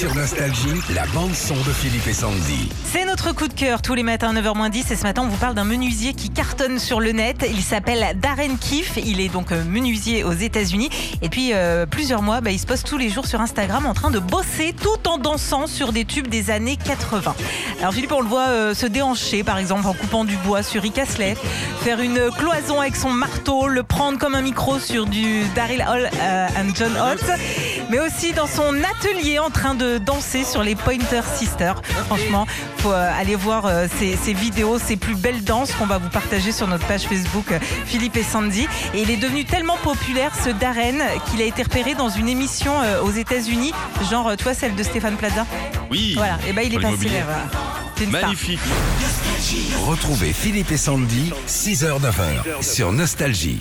Sur Nostalgie, la bande-son de Philippe et Sandy. C'est notre coup de cœur tous les matins 9h10 et ce matin on vous parle d'un menuisier qui cartonne sur le net. Il s'appelle Darren Keefe, il est donc euh, menuisier aux États-Unis et puis euh, plusieurs mois bah, il se poste tous les jours sur Instagram en train de bosser tout en dansant sur des tubes des années 80. Alors Philippe on le voit euh, se déhancher par exemple en coupant du bois sur Rick faire une cloison avec son marteau, le prendre comme un micro sur du Daryl Hall euh, and John Hott, mais aussi dans son atelier en train de danser sur les Pointer Sisters. Franchement, faut euh, aller voir euh, ces, ces vidéos, ces plus belles danses qu'on va vous partager sur notre page Facebook euh, Philippe et Sandy. Et il est devenu tellement populaire ce Darren qu'il a été repéré dans une émission aux États-Unis, genre toi celle de Stéphane Plaza. Oui. Voilà, et ben il est passé. star. Magnifique. Retrouvez Philippe et Sandy, 6h-9h, sur Nostalgie.